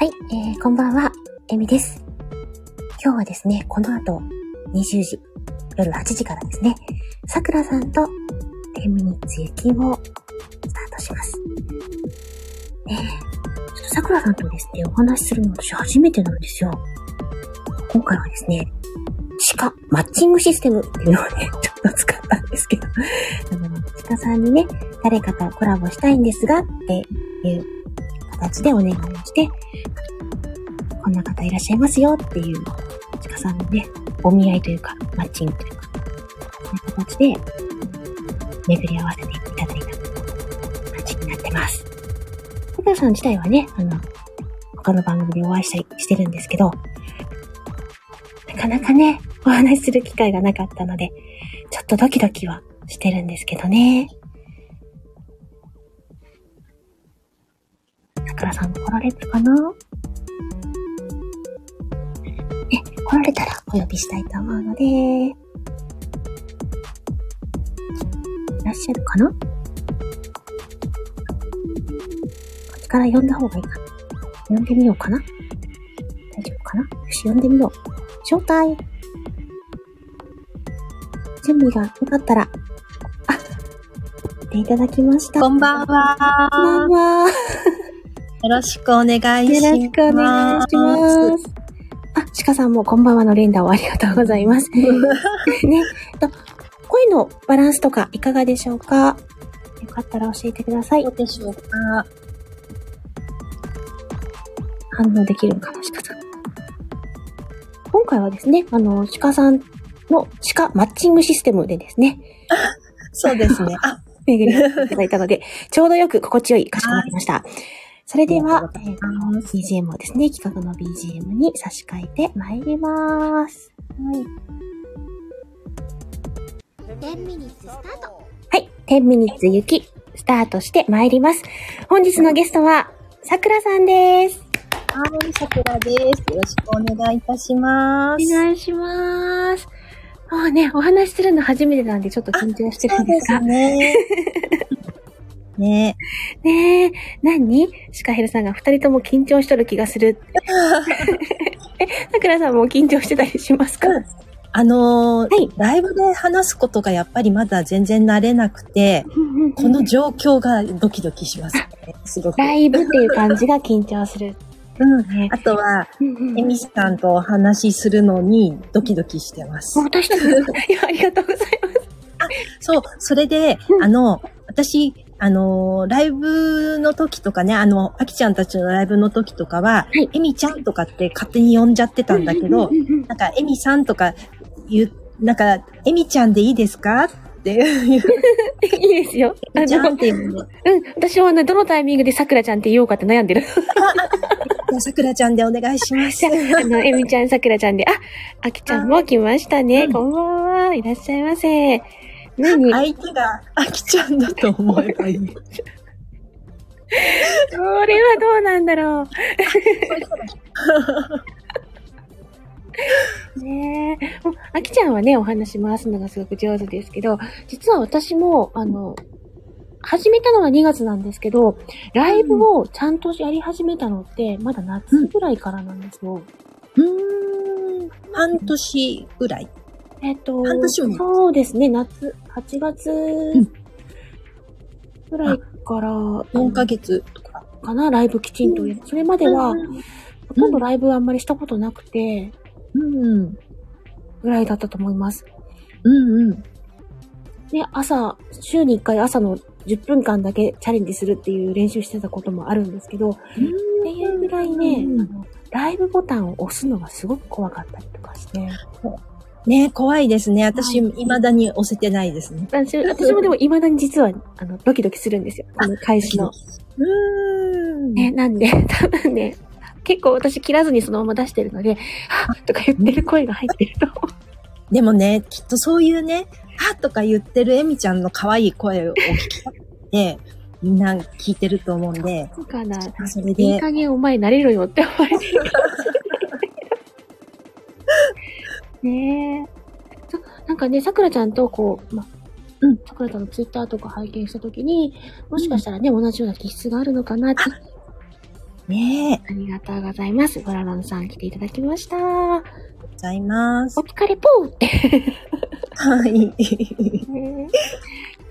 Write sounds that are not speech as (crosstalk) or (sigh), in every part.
はい、えー、こんばんは、えみです。今日はですね、この後、20時、夜8時からですね、さくらさんと、10ミニッツ雪をスタートします。ねえ、ちょっとさくらさんとですね、お話しするの私初めてなんですよ。今回はですね、地下マッチングシステムっていうのをね、(laughs) ちょっと使ったんですけど、あの、地下さんにね、誰かとコラボしたいんですが、っていう形でお願いをして、こんな方いらっしゃいますよっていう、ちかさんのね、お見合いというか、マッチングというか、そういう形で、巡り合わせていただいた感じになってます。小倉さん自体はね、あの、他の番組でお会いしたりしてるんですけど、なかなかね、お話しする機会がなかったので、ちょっとドキドキはしてるんですけどね。さくらさん来られるかな？来られたらお呼びしたいと思うので、いらっしゃるかな？こっちから呼んだ方がいいかな呼んでみようかな大丈夫かな？よし、呼んでみよう。招待準備がよかったら、あ、来ていただきました。こんばんは。こんばんは。よろしくお願いします。よろしくお願いします。あ、鹿さんもこんばんはの連打をありがとうございます。(laughs) ね、と、声のバランスとかいかがでしょうか？よかったら教えてくださいど。うでしょうか？反応できるのかな、鹿さん。今回はですね、あの、鹿さんの鹿マッチングシステムでですね、(laughs) そうですね。あ、(laughs) 巡りいただいたので、ちょうどよく心地よいかしこまりました。それでは、えありーがとうございます BGM をですね、企画の BGM に差し替えてまいります。はい。10ミニッツスタートはい、10ミニッツ雪、スタートしてまいります。本日のゲストは、さくらさんです。はい、さくらです。よろしくお願いいたします。お願いします。もうね、お話しするの初めてなんでちょっと緊張してるそうんですですが。(laughs) ね。ねねえ、何？シカヘルさんが二人とも緊張しとる気がする。(laughs) え、さくらさんも緊張してたりしますか、うんあのーはいライブで話すことがやっぱりまだ全然慣れなくて、この状況がドキドキしますね。すごく。ライブっていう感じが緊張する。うん。ねあとは、エミさんとお話しするのにドキドキしてます。私 (laughs) ありがとうございます。そう、それで、うんあの、私、あの、ライブの時とかね、あの、あきちゃんたちのライブの時とかは、はいエミちゃんとかって勝手に呼んじゃってたんだけどなんか、エミさんとか言う、なんか、エミちゃんでいいですか？っていう、(laughs) いいですよ。あの、ちゃんっていうので、うん、私はね、どのタイミングでさくらちゃんって言おうかって悩んでる。さくらちゃんでお願いしますあ、あの、えみちゃん、さくらちゃんで、あ、あきちゃんも来ましたね。うんこんばんは。いらっしゃいませ。何？相手があきちゃんだと思えばいい。それはどうなんだろう。(laughs) ねえ。あきちゃんはね、お話回すのがすごく上手ですけど、実は私も、あの、始めたのは2月なんですけど、ライブをちゃんとやり始めたのって、まだ夏ぐらいからなんですよ。うーん、半年ぐらい。えっと半年もそうですね、夏、8月ん。ぐらいから、4ヶ月。とか。かな、ライブきちんとやる。それまでは、ほとんどライブあんまりしたことなくて、うん、ぐらいだったと思います。うん、うん。で、朝、週に1回朝の10分間だけチャレンジするっていう練習してたこともあるんですけど、っていうぐらいね、うんあの、ライブボタンを押すのがすごく怖かったりとかして、(laughs) ね怖いですね。私、はい未だに押せてないですね。私私もでも未だに実は、あの、ドキドキするんですよ。あの、開始の。うーん。ね、なんで、(laughs) 多分ね、結構私切らずにそのまま出してるので、はっとか言ってる声が入ってると思う。でもね、きっとそういうね、はとか言ってるエミちゃんの可愛い声を聞きたくて、みんな聞いてると思うんで、そうかな。それいいで、加減お前慣れろよって思われてる。(laughs) ねえ。そなんかね、さくらちゃんとこう、ま、うんさくらちゃんのツイッターとか拝見したときに、もしかしたらね、同じような気質があるのかなって。ねえ、ありがとうございます。ゴラロンさん来ていただきました。ございますお。疲れぽーってはい。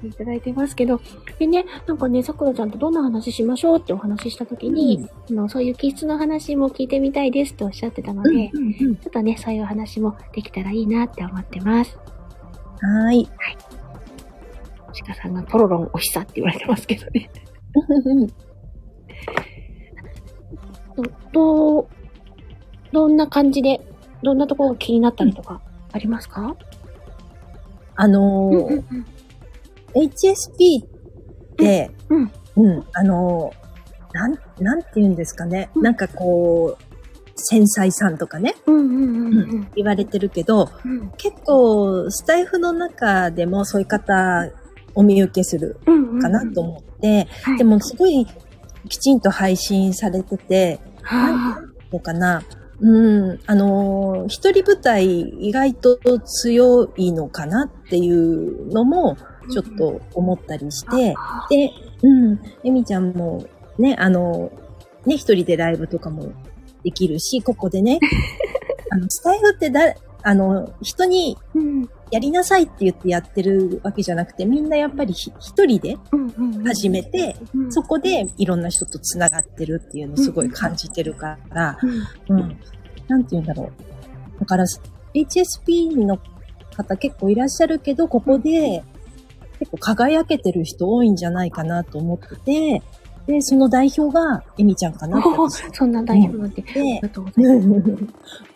いただいてますけど、でね、なんかね、さくらちゃんとどんな話しましょうってお話ししたときに、あのそういう気質の話も聞いてみたいですっておっしゃってたので、うんうんちょっとね、そういう話もできたらいいなって思ってます。うんはい。鹿さんがポロロンおひさって言われてますけどね。ど、どう、どんな感じで、どんなところが気になったりとかありますか？あのー HSP って、うんうん、あのーなん、なんて言うんですかね。うん。なんかこう、繊細さんとかね、うんうんうんうん。言われてるけど、うん。結構、スタイフの中でもそういう方、お見受けするうんうん。かなと思って、はい。でもすごいきちんと配信されてて、はあ、どうかな。うん、あのー一人舞台意外と強いのかなっていうのもちょっと思ったりして、で、うん、エミちゃんもね、あの、ね、一人でライブとかもできるし、ここでね、(laughs) あの、スタイフってだ、あの、人にうんやりなさいって言ってやってるわけじゃなくて、みんなやっぱりひ一人でうんうんうん始めて、うんそこでいろんな人と繋がってるっていうのをすごい感じてるから、うんうん。なんて言うんだろう。だから、HSP の方結構いらっしゃるけど、ここで結構輝けてる人多いんじゃないかなと思ってて、で、その代表がエミちゃんかなってお私そんな代表なんて。ありでが、とうございます。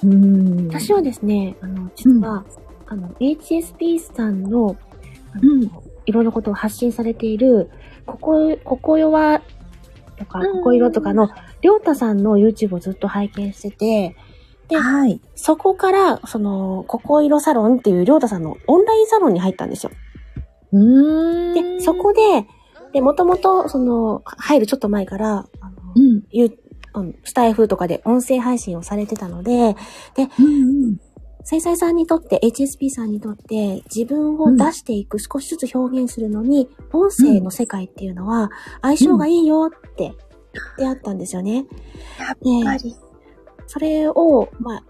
うん。私はですね、あの、実は、あの、HSP さんの、うんいろんなことを発信されている、ここ、ここよは、とか、うんここいろとかの、りょうたさんの YouTube をずっと拝見してて、ではい。そこから、その、ここいろサロンっていうりょうたさんのオンラインサロンに入ったんですよ。うーん。で、そこで、で、もともと、その、入るちょっと前から、あの、うん。スタイフとかで音声配信をされてたので、うんうん。繊細さんにとって、HSP さんにとって、自分を出していく、少しずつ表現するのに、音声の世界っていうのは、相性がいいよって言ってあったんですよね。やっぱり。それを、まあ、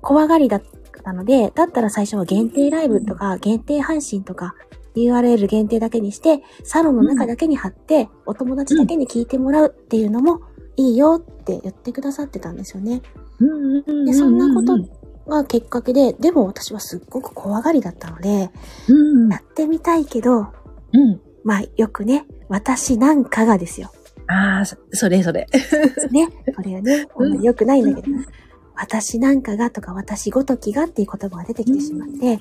怖がりだったので、だったら最初は限定ライブとか、限定配信とか、URL 限定だけにして、サロンの中だけに貼って、お友達だけに聞いてもらうっていうのもいいよって言ってくださってたんですよね。で、そんなことがきっかけで、でも私はすっごく怖がりだったので、うん。やってみたいけど、うん。まあよくね、私なんかがですよ。ああ、そそれそれ。ね。これはね、あんまり良くないんだけど、私なんかがとか私ごときがっていう言葉が出てきてしまって、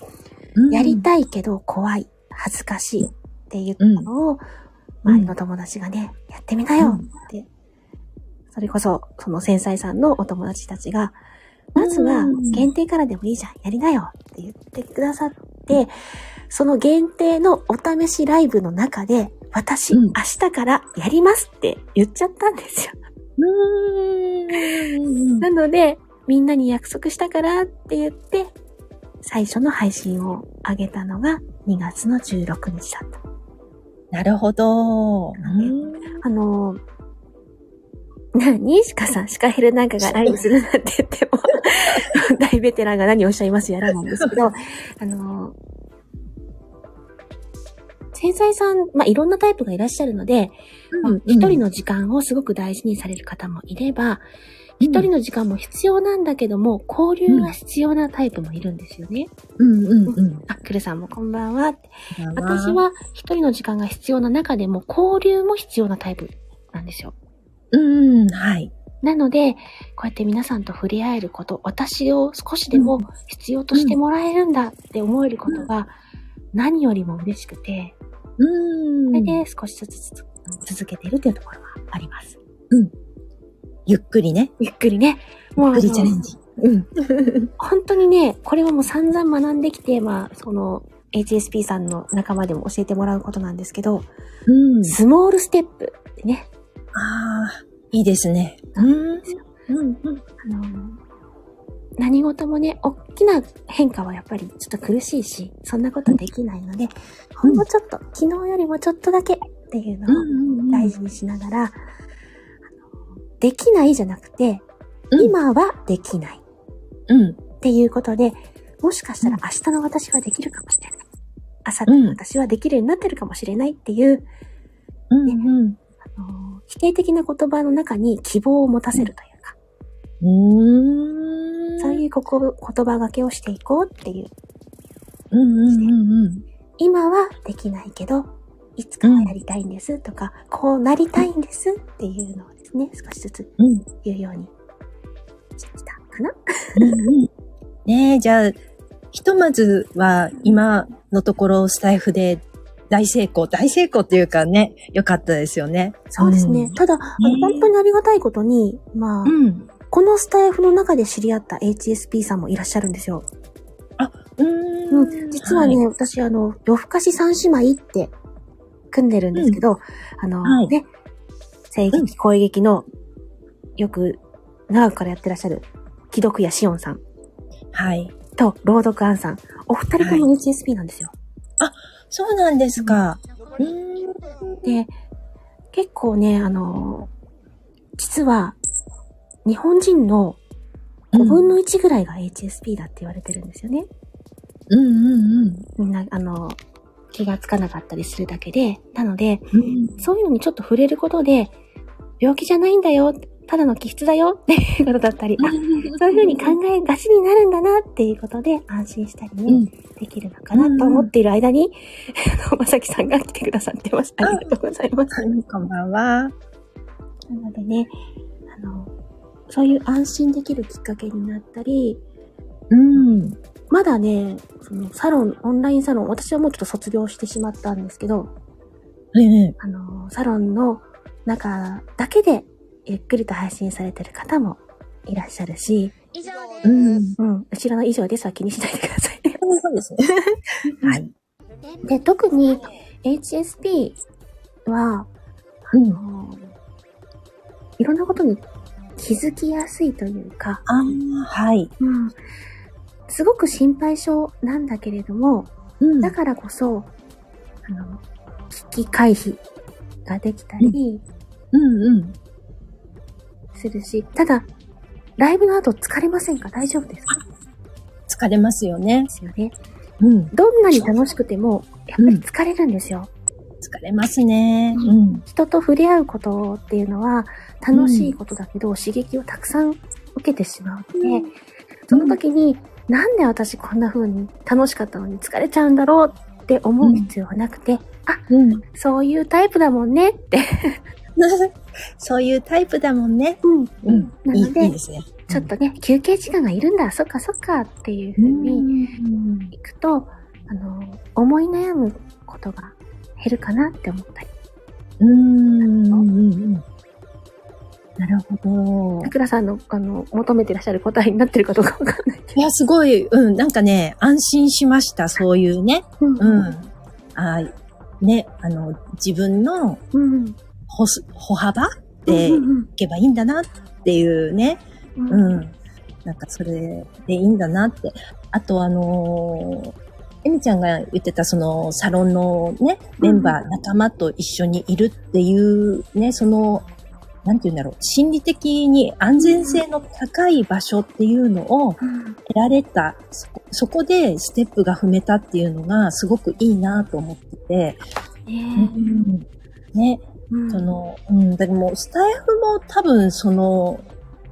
やりたいけど怖い、恥ずかしいって言ったのを、周りの友達がね、やってみなよって。それこそ、その繊細さんのお友達たちが、まずは限定からでもいいじゃん、やりなよって言ってくださって、その限定のお試しライブの中で、私、うん明日からやりますって言っちゃったんですよ。うーん。なので、みんなに約束したからって言って、最初の配信を上げたのが2月の16日だった。なるほど。うんあの、何シカさん、シカヘルなんかがライブするなんて言っても、(laughs) 大ベテランが何をおっしゃいますやらなんですけど、あの、繊細さん、まあ、いろんなタイプがいらっしゃるので、まあ一人の時間をすごく大事にされる方もいれば、一人の時間も必要なんだけども、交流が必要なタイプもいるんですよね。うんうんうん。あ、クルさんもこんばんは。私は一人の時間が必要な中でも、交流も必要なタイプなんですよ。うん、はい。なので、こうやって皆さんと触れ合えること、私を少しでも必要としてもらえるんだって思えることが何よりも嬉しくて、うん。それで少しずつ続けているというところはあります。ゆっくりね。ゆっくりね。もうあゆっくりチャレのンジ。うん。(laughs) 本当にね、これはもう散々学んできて、まあ、その、HSP さんの仲間でも教えてもらうことなんですけど、うん。スモールステップってね、ああ、いいですね。うん。うん。うん。あの、何事もね、大きな変化はやっぱりちょっと苦しいし、そんなことできないので、ほんのちょっと、昨日よりもちょっとだけっていうのをうん。大事にしながら、できないじゃなくて、うん今はできないうん。っていうことで、もしかしたら明日の私はできるかもしれない。明後日の私はできるようになってるかもしれないっていう、うん。うん。あの否定的な言葉の中に希望を持たせるというか、うん。そういうここ言葉がけをしていこうっていう。うんうんうん今はできないけど、いつかはやりたいんですとか、こうなりたいんですっていうのをですね、少しずつ。言うようにしましたかな。うんうんねえ、じゃあ、ひとまずは今のところスタイフで大成功、大成功っていうかね、良かったですよね。そうですね。ただ、あの本当にありがたいことに、まあ、うん。このスタイフの中で知り合った HSP さんもいらっしゃるんですよ。ううんーん。実はね、私、あの、夜更かし三姉妹って組んでるんですけど、あの、はいね、声劇、声劇の、よく長くからやってらっしゃる、既読やしおんさんはい。と朗読アンさん、お二人とも HSP なんですよ。そうなんですか。うーん。で、結構ね、あの、実は、日本人の5分の1ぐらいが HSP だって言われてるんですよね。うんうんみんな、あの、気がつかなかったりするだけで。なので、うん。うん。そういうのにちょっと触れることで、病気じゃないんだよ、ただの気質だよっていうことだったり、あ、そういうふうに考えがちになるんだなっていうことで安心したりね、うん。できるのかなと思っている間に、(laughs) まさきさんが来てくださってます。ありがとうございます。こんばんは。なのでね、あの、そういう安心できるきっかけになったり、うん。まだね、そのサロン、オンラインサロン、私はもうちょっと卒業してしまったんですけど、ええ。あの、サロンの中だけでゆっくりと配信されてる方もいらっしゃるし、以上です。うん。うん、後ろの以上ですは気にしないでくださいね。そうですね。はい。で、特に HSP は、うん。いろんなことに気づきやすいというか、ああ、はい。うん、すごく心配性なんだけれども、うんだからこそ、あの、危機回避ができたりうんうん。するし、ただ、ライブの後疲れませんか？大丈夫ですか？疲れますよねで。すよね。うん。どんなに楽しくても、やっぱり疲れるんですよ。疲れますね。うん。人と触れ合うことっていうのは楽しいことだけど、刺激をたくさん受けてしまうので、その時に、なんで私こんな風に楽しかったのに疲れちゃうんだろうって思う必要はなくて、あ、うん。そういうタイプだもんねって、(laughs) そういうタイプだもんね。うん、うん。なのでいいですね。ちょっとね、休憩時間がいるんだ、そっかそっかっていう風にうん。いくと、あの、思い悩むことが減るかなって思ったり。うん。うん。うん。なるほど。桜さんの、あの、求めてらっしゃる答えになってるかどうかわかんないけいや、すごい、うん、なんかね、安心しました、そういうね。ど。うん。あね、あの、自分のうん。歩す、歩幅でいうんけばいいんだなっていうね。うん。う。ん。なんかそれでいいんだなって。あとあのー、エミちゃんが言ってたそのサロンのね、メンバー、仲間と一緒にいるっていうね、その、なんて言うんだろう、心理的に安全性の高い場所っていうのをうん。得られた、そこそこでステップが踏めたっていうのがすごくいいなと思ってて、ね。ね、うんその、うん、でも、スタイフも多分その、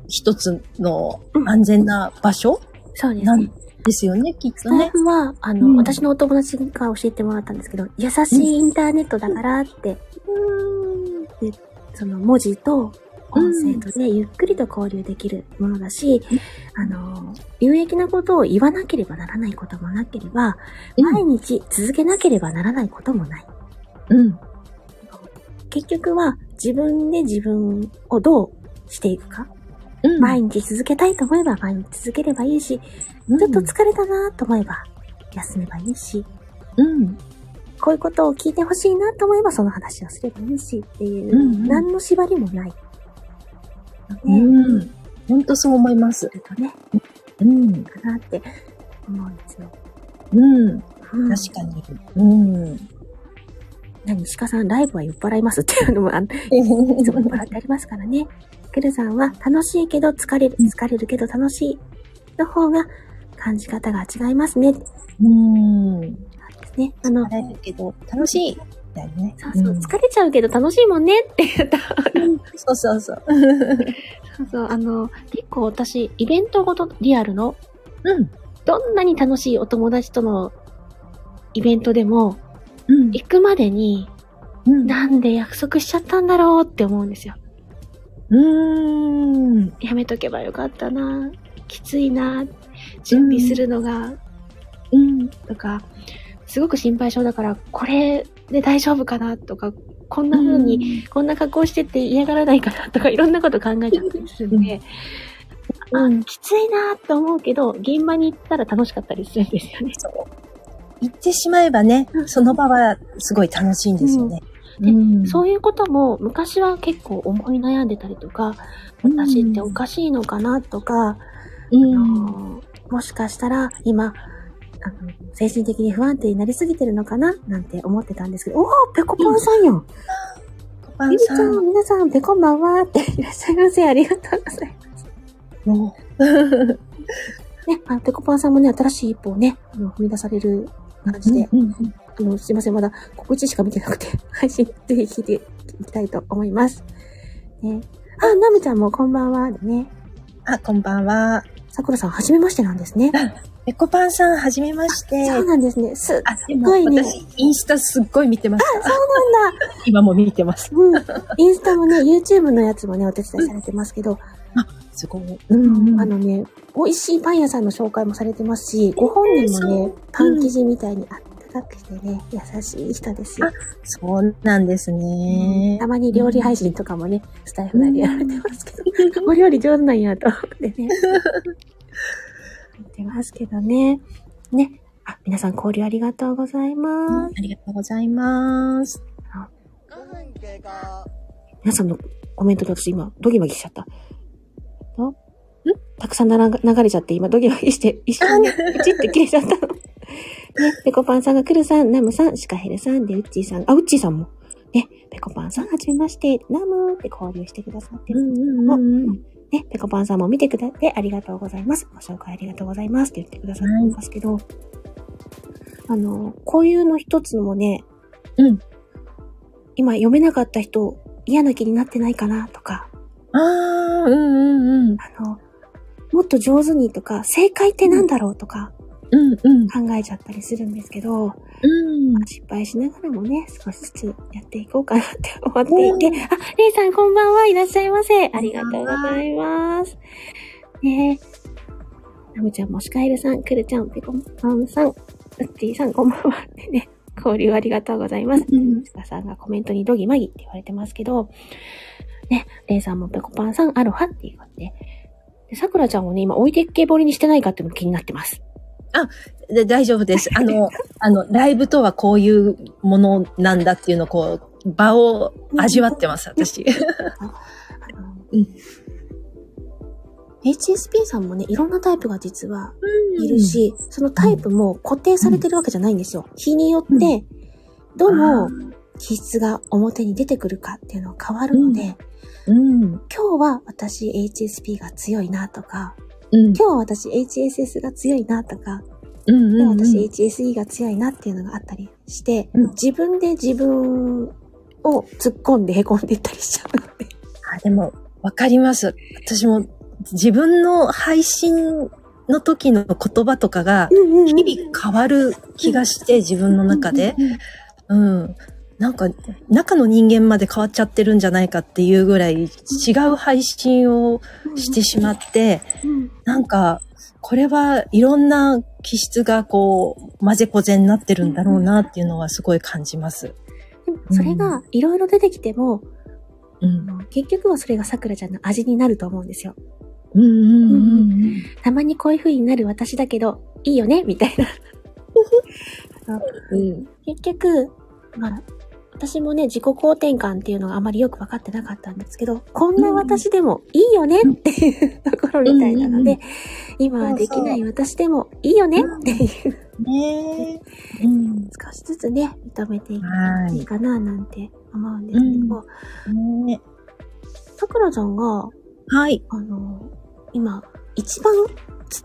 一つの安全な場所そうですねなん。ですよね、きっスタイとね。フは、あの、うん私のお友達が教えてもらったんですけど、優しいインターネットだからって、でその文字と音声とでゆっくりと交流できるものだし、あの、有益なことを言わなければならないこともなければ、うん毎日続けなければならないこともない。うん。結局は自分で自分をどうしていくか？うん。毎日続けたいと思えば毎日続ければいいし、うんちょっと疲れたなと思えば休めばいいし、うん。こういうことを聞いてほしいなと思えばその話をすればいいしっていう、うんうん何の縛りもない。ので、うん。本当そう思います。とね、うん。かなって思うんですよ。うん。うん確かに。うん。何、鹿さん、ライブは酔っ払いますっていうのも、あのいつも酔っ払ってありますからね。くるさんは、楽しいけど疲れる、疲れるけど楽しいの方が感じ方が違いますね。でうん。すね。あの、疲れるけど、楽しい。だよね。そうそう、ん疲れちゃうけど楽しいもんねって言った。そうそうそう。そうそう、あの、結構私、イベントごとリアルの、うん。どんなに楽しいお友達とのイベントでも、うん。行くまでに、うん。なんで約束しちゃったんだろうって思うんですよ。うーん。やめとけばよかったな。きついな。準備するのが、うん。とか、すごく心配性だから、これで大丈夫かなとか、こんな風に、こんな格好してって嫌がらないかなとか、いろんなこと考えちゃったりするんで、うんあ、きついなと思うけど、現場に行ったら楽しかったりするんですよね。そう。言ってしまえばね、その場はすごい楽しいんですよね。うん。そういうことも昔は結構思い悩んでたりとか、私っておかしいのかなとか、うん。あのもしかしたら今、あの精神的に不安定になりすぎてるのかななんて思ってたんですけど、おー、ペコパンさんよ、コパゆりちゃん、ンさん、皆さん、ペコンばんはっていらっしゃいませ。ありがとうございます。もね、あペコパンさんもね、新しい一歩をね、あの踏み出される感じで、あの、すいません、まだ告知しか見てなくて、(laughs) 配信ぜひ聞いていきたいと思います。ね。あ、ナムちゃんもこんばんは。でね。あ、こんばんは。さくらさん、はじめましてなんですね。ペコパンさん、はじめまして。そうなんですね。す、あ、でもごいね私、インスタすっごい見てました。そうなんだ。今も見てます。うん。インスタもね、YouTube のやつもね、お手伝いされてますけど、すごい。うん、あのね、美味しいパン屋さんの紹介もされてますし、ご本人もね、パン生地みたいにあったかくしてね、優しい人ですよ。そうなんですねた。まに料理配信とかもね、スタイフ内でやられてますけど、お料理上手なんやと思ってね。言ってますけどね。ね。あ、皆さん交流ありがとうございまありがとうございます。皆さんのコメントで私今、ドギマギしちゃった。たくさん流れちゃって、今ドギマギして、一緒にプチって切れちゃったの。ね、ペコパンさんがクルさん、ナムさん、シカヘルさん、で、ウッチーさん、あ、ウッチーさんも。ね、ペコパンさん、はじめまして、ナムって交流してくださってるんですけども、ね、ペコパンさんも見てくださってありがとうございます。ご紹介ありがとうございますって言ってくださってますけど、あの、こういうの一つもね、うん。今読めなかった人、嫌な気になってないかなとか、ああ、うんうんうん。あの、もっと上手にとか、正解ってなんだろうとかうんうん。考えちゃったりするんですけど、うん。失敗しながらもね、少しずつやっていこうかなって思っていて、あ、レイさんこんばんはいらっしゃいませ。ありがとうございます。ねえ。ナムちゃん、もしかえるさん、くるちゃん、ペコパンさん、ウッチーさんこんばんは。ってね、交流ありがとうございます。うんシカさんがコメントにドギマギって言われてますけど、ね、レイさんもペコパンさん、アロハっていうことで、で、さくらちゃんをね、今置いてっけぼりにしてないかっても気になってます。で大丈夫です。あの、(laughs) あの、ライブとはこういうものなんだっていうのをこう、場を味わってます、私。うん。HSP さん。もね、いろん。なタイプが実はいるし、そのタイプも固定されてるわけじゃないん。ですよ。日によって、どの気質が表に出てくるかっていうのが変わるので、うん。今日は私 HSP が強いなとか、うん。今日は私 HSS が強いなとか、うん。今日はうん。私 HSE が強いなっていうのがあったりして、うん自分で自分を突っ込んで凹んでいったりしちゃうので。あ、でも、わかります。私も、自分の配信の時の言葉とかが、日々変わる気がして、自分の中で。うん。なんか、中の人間まで変わっちゃってるんじゃないかっていうぐらい違う配信をしてしまって、うんなんか、これはいろんな気質がこう、混ぜこぜになってるんだろうなっていうのはすごい感じます。でもそれがいろいろ出てきても、うん。結局はそれが桜ちゃんの味になると思うんですよ。うんうんうんたまにこういう風になる私だけど、いいよねみたいな。(laughs) 結局、まあ、私もね、自己肯定感っていうのがあまりよく分かってなかったんですけど、こんな私でもいいよねっていうところみたいなので、今はできない私でもいいよねっていう。ね。うん。少しずつね、認めていけばはいいいかななんて思うんですけど、ね。さくらちゃんが、はい。あの、今、一番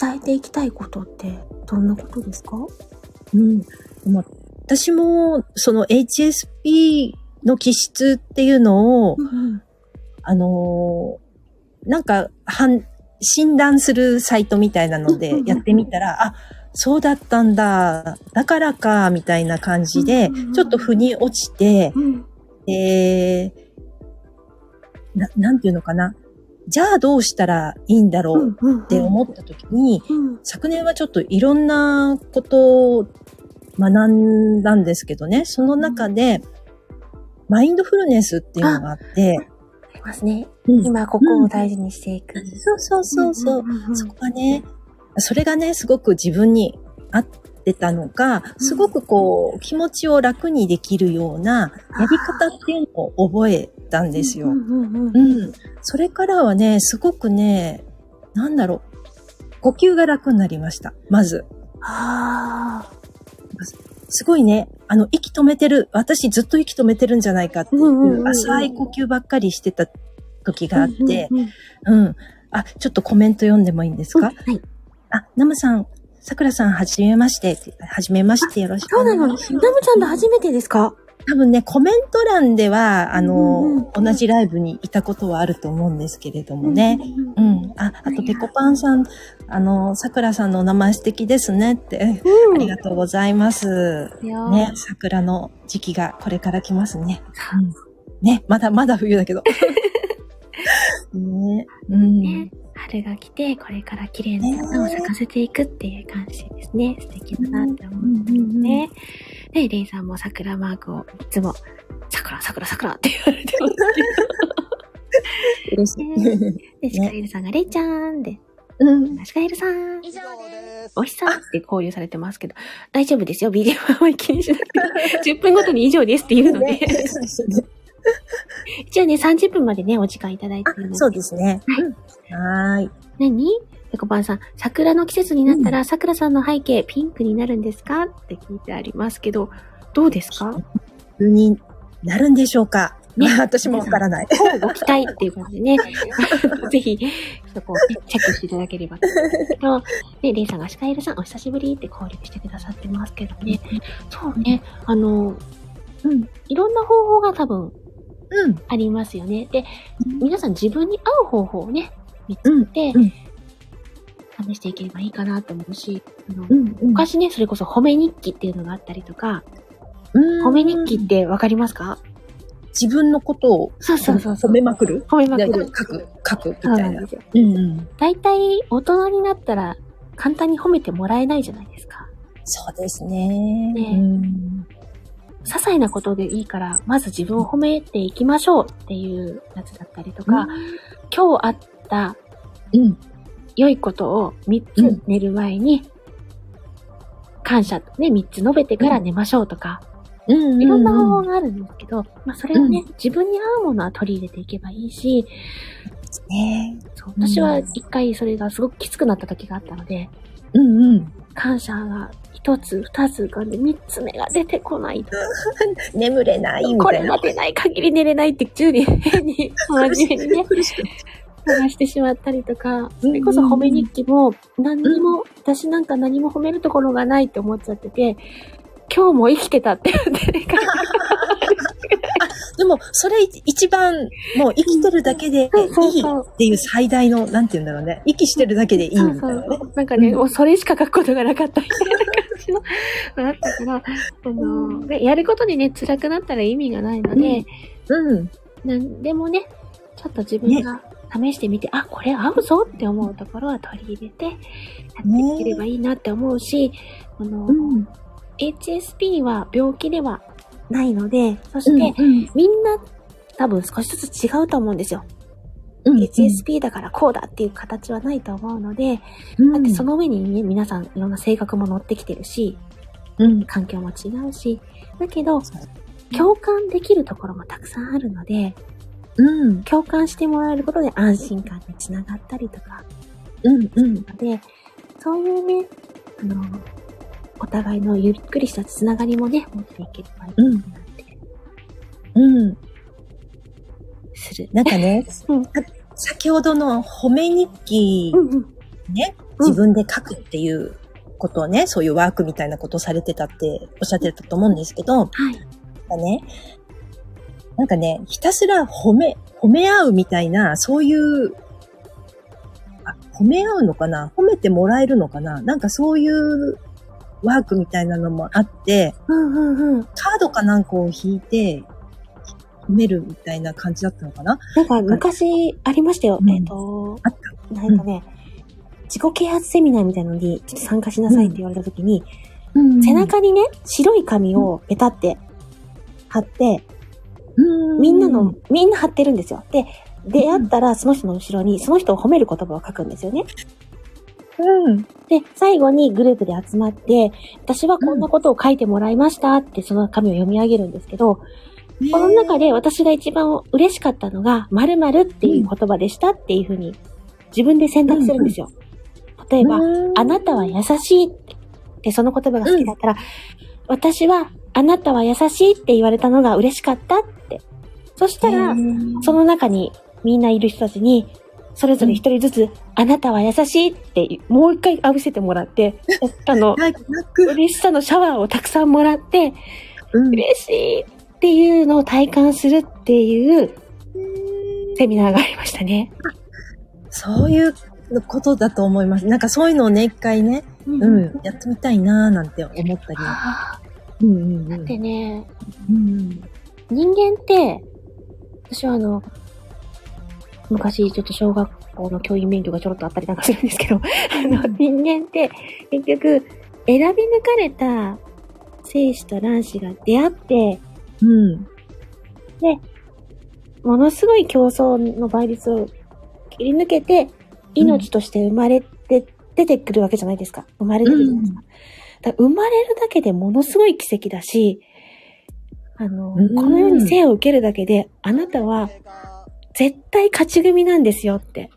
伝えていきたいことって、どんなことですか？うん。私も、その HSP の気質っていうのを、ん。あのーなんか、判、診断するサイトみたいなのでやってみたら、あ、そうだったんだ、だからか、みたいな感じでちょっと腑に落ちて、うん。えー、な、なんていうのかな。じゃあどうしたらいいんだろううん。って思った時に、うん。昨年はちょっといろんなことを学んだんですけどね、その中で、マインドフルネスっていうのがあって、ありますね。うん今、ここを大事にしていく。そうそうそうそう。んんんそこがね、それがね、すごく自分に合ってたのか、すごくこう、気持ちを楽にできるようなやり方っていうのを覚えたんですよ。うんうんうんうん。それからはね、すごくね、なんだろう、呼吸が楽になりました。まず。あすごいね、あの、息止めてる、私ずっと息止めてるんじゃないかっていうんうんうんううん。浅い呼吸ばっかりしてた時があって、うんうんうんうん。あ、ちょっとコメント読んでもいいんですか、はい。あ、ナムさん、さくらさん、はじめまして。はじめまして、よろしくそうなの。ナムお願いします。ちゃんと初めてですか？多分ね、コメント欄では、あの、うんうん同じライブにいたことはあると思うんですけれどもね。ううんん。あ、あと、ペコパンさん、あの、さくらさんのお名前素敵ですねって。うん。ありがとうございます。よね、桜の時期がこれから来ますね。うん、ね、まだまだ冬だけど。(laughs) ね、うん。ね、春が来て、これから綺麗な花を咲かせていくっていう感じですね。素敵だなって思うんですよね。で、レイさんも桜マークをいつも、桜、桜、桜って言われてます嬉しい。で、シカエルさんがレイちゃんで、うん。シカエルさん、以上です。お日さんって交流されてますけど、大丈夫ですよ。ビデオはあまり気にしなくて。(laughs) 10分ごとに以上ですって言うので、(laughs) 一応ね、30分までね、お時間いただいてあるの、で。そうですね。うん。はーい。何？ペコパンさん、桜の季節になったら、桜さんの背景、ピンクになるんですか？って聞いてありますけど、どうですか？風になるんでしょうか？ね。まあ私もわからない。ご期待っていう感じでね、(laughs) ぜひ、そこをねチェックしていただければと思うんですけど、で、レイさんがシカエルさん、お久しぶりって交流してくださってますけどね、そうね、あの、うん、いろんな方法が多分うん。ありますよね。で、皆さん自分に合う方法をね、見つけて試していければいいかなと思うし、あのうん。うん。昔ね、それこそ褒め日記っていうのがあったりとか、うん褒め日記ってわかりますか？自分のことをそうそうそうそう。褒めまくる？褒めまくる。書く、書くみたな。ないんですよ。うんうん。大体、大人になったら、簡単に褒めてもらえないじゃないですか。そうですね。ねうん些細なことでいいから、まず自分を褒めていきましょうっていうやつだったりとか、今日あったうん。良いことを3うんつ寝る前に、感謝とね、3つ述べてから寝ましょうとか、うん。いろんな方法があるんですけど、まあそれをね、自分に合うものは取り入れていけばいいし、ね。そう私は一回それがすごくきつくなった時があったので、うんうん。感謝が一つ、二つ浮かんで三つ目が出てこないと。(laughs) 眠れないみこれたいな。が出ない限り寝れないって10年変に真面目にね、探してしまったりとか、それこそ褒め日記も何にも、私なんか何も褒めるところがないって思っちゃってて、今日も生きてたって言ってね、でも、それ一番、もう生きてるだけでいいそうそうそうっていう最大の、なんて言うんだろうね。息してるだけでいいそうそみたいなね。う。なんかね、うんもうそれしか書くことがなかったみたいな感じの、だったから、あの、でやることにね、辛くなったら意味がないので、うん。なんでもね、ちょっと自分が試してみて、あ、これ合うぞって思うところは取り入れて、やっていければいいなって思うし、あの、うん。HSP は病気ではないので、そして、うん。みんな多分少しずつ違うと思うんですよ。うん。HSP だからこうだっていう形はないと思うので、うんだってその上にね、皆さんいろんな性格も乗ってきてるし、うん。環境も違うし、だけど共感できるところもたくさんあるので、うん。共感してもらえることで安心感につながったりとか、うん。うん。ので、そういうね、あの、お互いのゆっくりしたつながりもね、持っていければいいなってうん。する。なんかね、(laughs) うんさ先ほどの褒め日記うんうん。ね、うん自分で書くっていうことをね、そういうワークみたいなことをされてたっておっしゃってたと思うんですけど、はい。なんかね、なんかね、ひたすら褒め、褒め合うみたいな、そういう、あ、褒め合うのかな？褒めてもらえるのかな？なんかそういうワークみたいなのもあって、うんうんうん。カードかなんかを引いて、褒めるみたいな感じだったのかな？なんか昔ありましたよ。うんえっ、と、あった。なんかね、自己啓発セミナーみたいなのにちょっと参加しなさいって言われた時に、うん背中にね、白い紙をペタって貼って、うんみんなの、みんな貼ってるんですよ。で、出会ったらその人の後ろにその人を褒める言葉を書くんですよね。うん。で、最後にグループで集まって、私はこんなことを書いてもらいましたってその紙を読み上げるんですけど、この中で私が一番嬉しかったのが、〇〇っていう言葉でしたっていうふうに自分で選択するんですよ。例えば、あなたは優しいって、でその言葉が好きだったら、私はあなたは優しいって言われたのが嬉しかったって。そしたら、その中にみんないる人たちに、それぞれ一人ずつ、あなたは優しいって、もう一回浴びせてもらって、(laughs) あの。嬉しさのシャワーをたくさんもらって、うん嬉しいっていうのを体感するっていうセミナーがありましたね。そういうことだと思います。なんかそういうのをね、一回ね、うん、やってみたいなーなんて思ったり。あうんうんうんーでね、うん人間って、私はあの、昔ちょっと小学校の教員免許がちょろっとあったりなんかするんですけど、(laughs) あの、人間って結局選び抜かれた生死と卵子が出会って、うん。ものすごい競争の倍率を切り抜けて、命として生まれて、出てくるわけじゃないですか。生まれてるじゃないですか。だから生まれるだけでものすごい奇跡だし、あの、うんこの世に生を受けるだけで、あなたは絶対勝ち組なんですよって。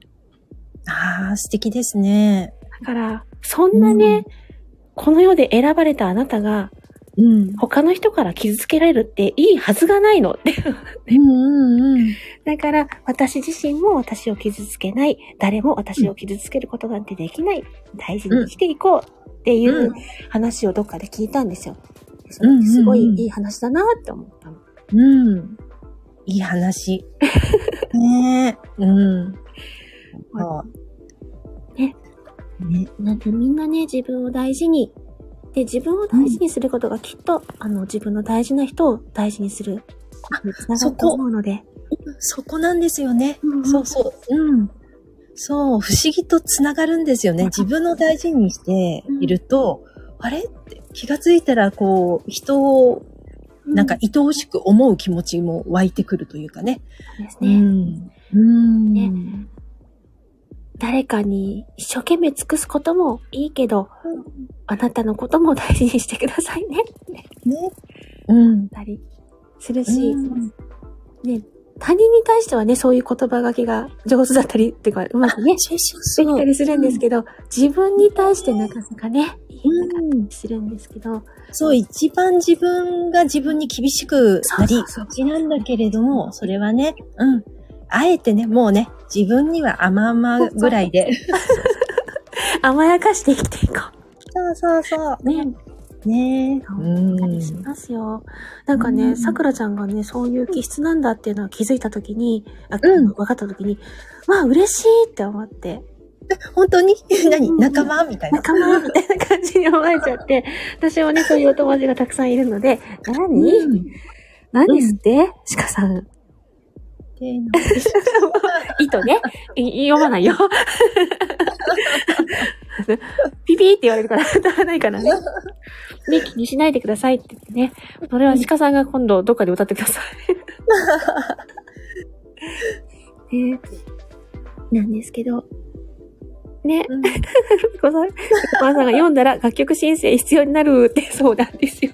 ああ、素敵ですね。だから、そんなね、この世で選ばれたあなたが、うん。他の人から傷つけられるっていいはずがないのって。うんうんうん。だから、私自身も私を傷つけない。誰も私を傷つけることなんてできない。大事に生きていこうっていう話をどっかで聞いたんですよ。それってすごいいい話だなって思ったの。うん。いい話。(laughs) ねえ。うん。そうね。ね。なんでみんなね、自分を大事に。で、自分を大事にすることがきっと、あの、自分の大事な人を大事にすることにつながると思うので。そこなんですよね。うんうんそうそう。うん。そう、不思議とつながるんですよね。自分の大事にしていると、あれ？って気がついたら、こう、人を、なんか愛おしく思う気持ちも湧いてくるというかね。ですね。ん。うん。ね誰かに一生懸命尽くすこともいいけど、あなたのことも大事にしてくださいね。ね。うん。たりするし、うんね、他人に対してはね、そういう言葉がけが上手だったり、っていうか、うまくね、そうそうでそう。きたりするんですけど、自分に対してなかなかね、うんりするんですけど、そう、一番自分が自分に厳しくなりそうそうがちなんだけれども、それはね、うん。あえてね、もうね、自分には甘々ぐらいで。甘やかして生きていこ (laughs) そうそうそう。う。ね。ねそううん。しますよ。なんかね、うんさくらちゃんがね、そういう気質なんだっていうのは気づいたときに、あ、うん分かったときに、まあ嬉しいって思って、本当に何うん仲間みたいな。仲間みたいな感じに思えちゃって、私もね、そういうお友達がたくさんいるので、何、うん何ですって、鹿さん。で意図ね。い読まないよ。(laughs) ピピーって言われるから、(laughs) 歌わないからね。ね、気にしないでくださいって言ってね。それは鹿さんが今度どっかで歌ってください。(laughs) ねなんですけど。ね、うんお母さんが読んだら楽曲申請必要になるってそうなんですよ。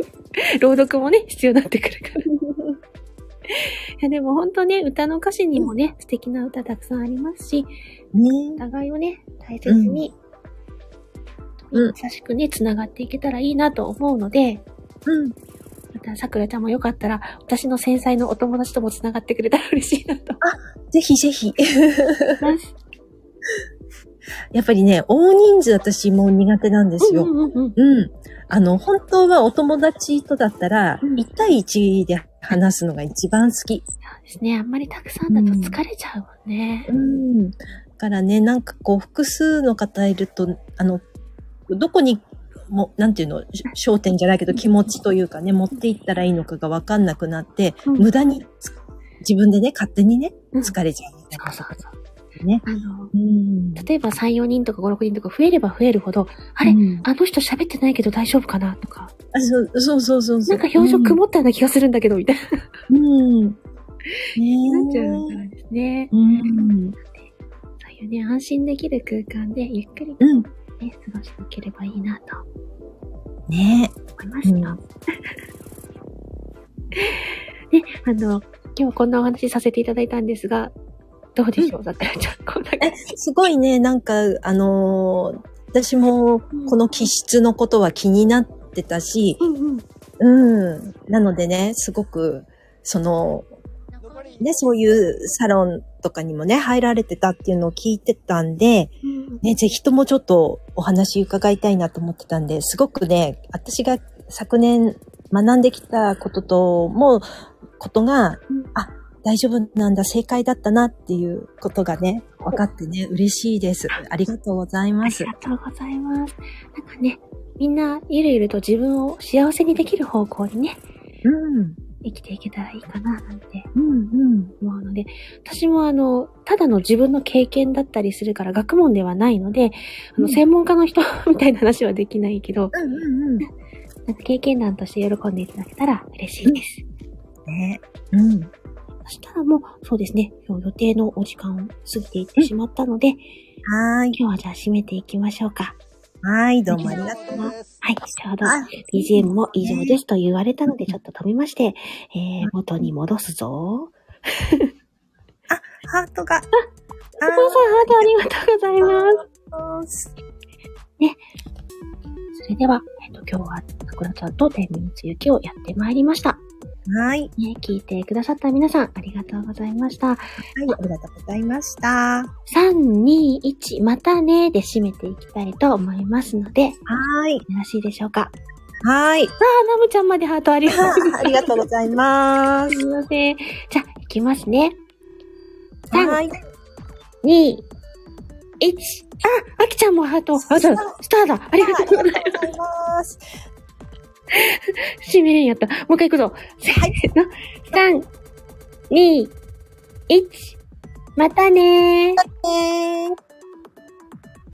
朗読もね、必要になってくるから。いやでも本当ね、歌の歌詞にもね、素敵な歌たくさんありますし、ねお互いをね、大切にうん優しくね、繋がっていけたらいいなと思うので、うん。また、さくらちゃんもよかったら、私の繊細のお友達とも繋がってくれたら嬉しいなとぜひぜひ。やっぱりね、大人数私も苦手なんですよ。うんうんうん。うん。あの、本当はお友達とだったら、うん1対1で話すのが一番好き。そうですね。あんまりたくさんだと疲れちゃうもんね。うん。だからね、なんかこう、複数の方いると、あの、どこに、も、なんていうの、し焦点じゃないけど気持ちというかね、持っていったらいいのかがわかんなくなって、うん無駄につ、自分でね、勝手にね、うん疲れちゃうみたいなそうそうそう。ね。あの、うん。例えば3、4人とか5、6人とか増えれば増えるほど、あれ、うんあの人喋ってないけど大丈夫かなとか、あそうそうそうそうそう。なんか表情曇ったような気がするんだけど、みたいな。うん。ねえ。なっちゃうからですね。うん。そういうね、安心できる空間でゆっくりとうん。ね、過ごしていければいいなと。ね。思いました。うん。(laughs) ね、あの、今日こんなお話しさせていただいたんですが、どうでしょう、だったらちゃん、(laughs) こんなえ、すごいね、なんか、あのー私もこの気質のことは気になってたし、うんうん。うん。なのでね、すごく、その、ね、そういうサロンとかにもね、入られてたっていうのを聞いてたんで、うんね、ぜひともちょっとお話伺いたいなと思ってたんで、すごくね、私が昨年学んできたこととも、ことが、うんあ、大丈夫なんだ、正解だったなっていうことがね、分かってね、嬉しいです。ありがとうございあります。がとうございます。なんかね、みんなゆるゆると自分を幸せにできる方向にね、うん。生きていけたらいいかななんてうん、うん。思うので、私もあの、ただの自分の経験だったりするから学問ではないので、あの、うん専門家の人 (laughs) みたいな話はできないけど、うん、うん、うん。なんか経験談として喜んでいただけたら嬉しいです。ね。うん。そしたらもう、そうですね、今日予定のお時間を過ぎていってしまったので、はーい。今日はじゃあ締めていきましょうか。はーい、どうもありがとう。はい、ちょうどあ BGM も以上ですと言われたので、ちょっと飛びまして、えー、元に戻すぞ。ハートが。お母さん、ハートありがとうございます。す。それでは、えっ、と、今日は、さくらちゃんと天秤つゆきをやってまいりました。はい。ね、聞いてくださった皆さん、ありがとうございました。はい、ありがとうございました。3、2、1、またね、で締めていきたいと思いますので、よはーい。ろしいでしょうか？はーい。あー、ナムちゃんまでハートありがとうございます。ありがとうございますす。みません。じゃあ、いきますね。3、はい。2、1。あ、あきちゃんもハート。あ、じゃあスターだ。ありがとうございます。し。めれんやった。もう一回行くぞ。せーの。3、2、1。またねー。またねー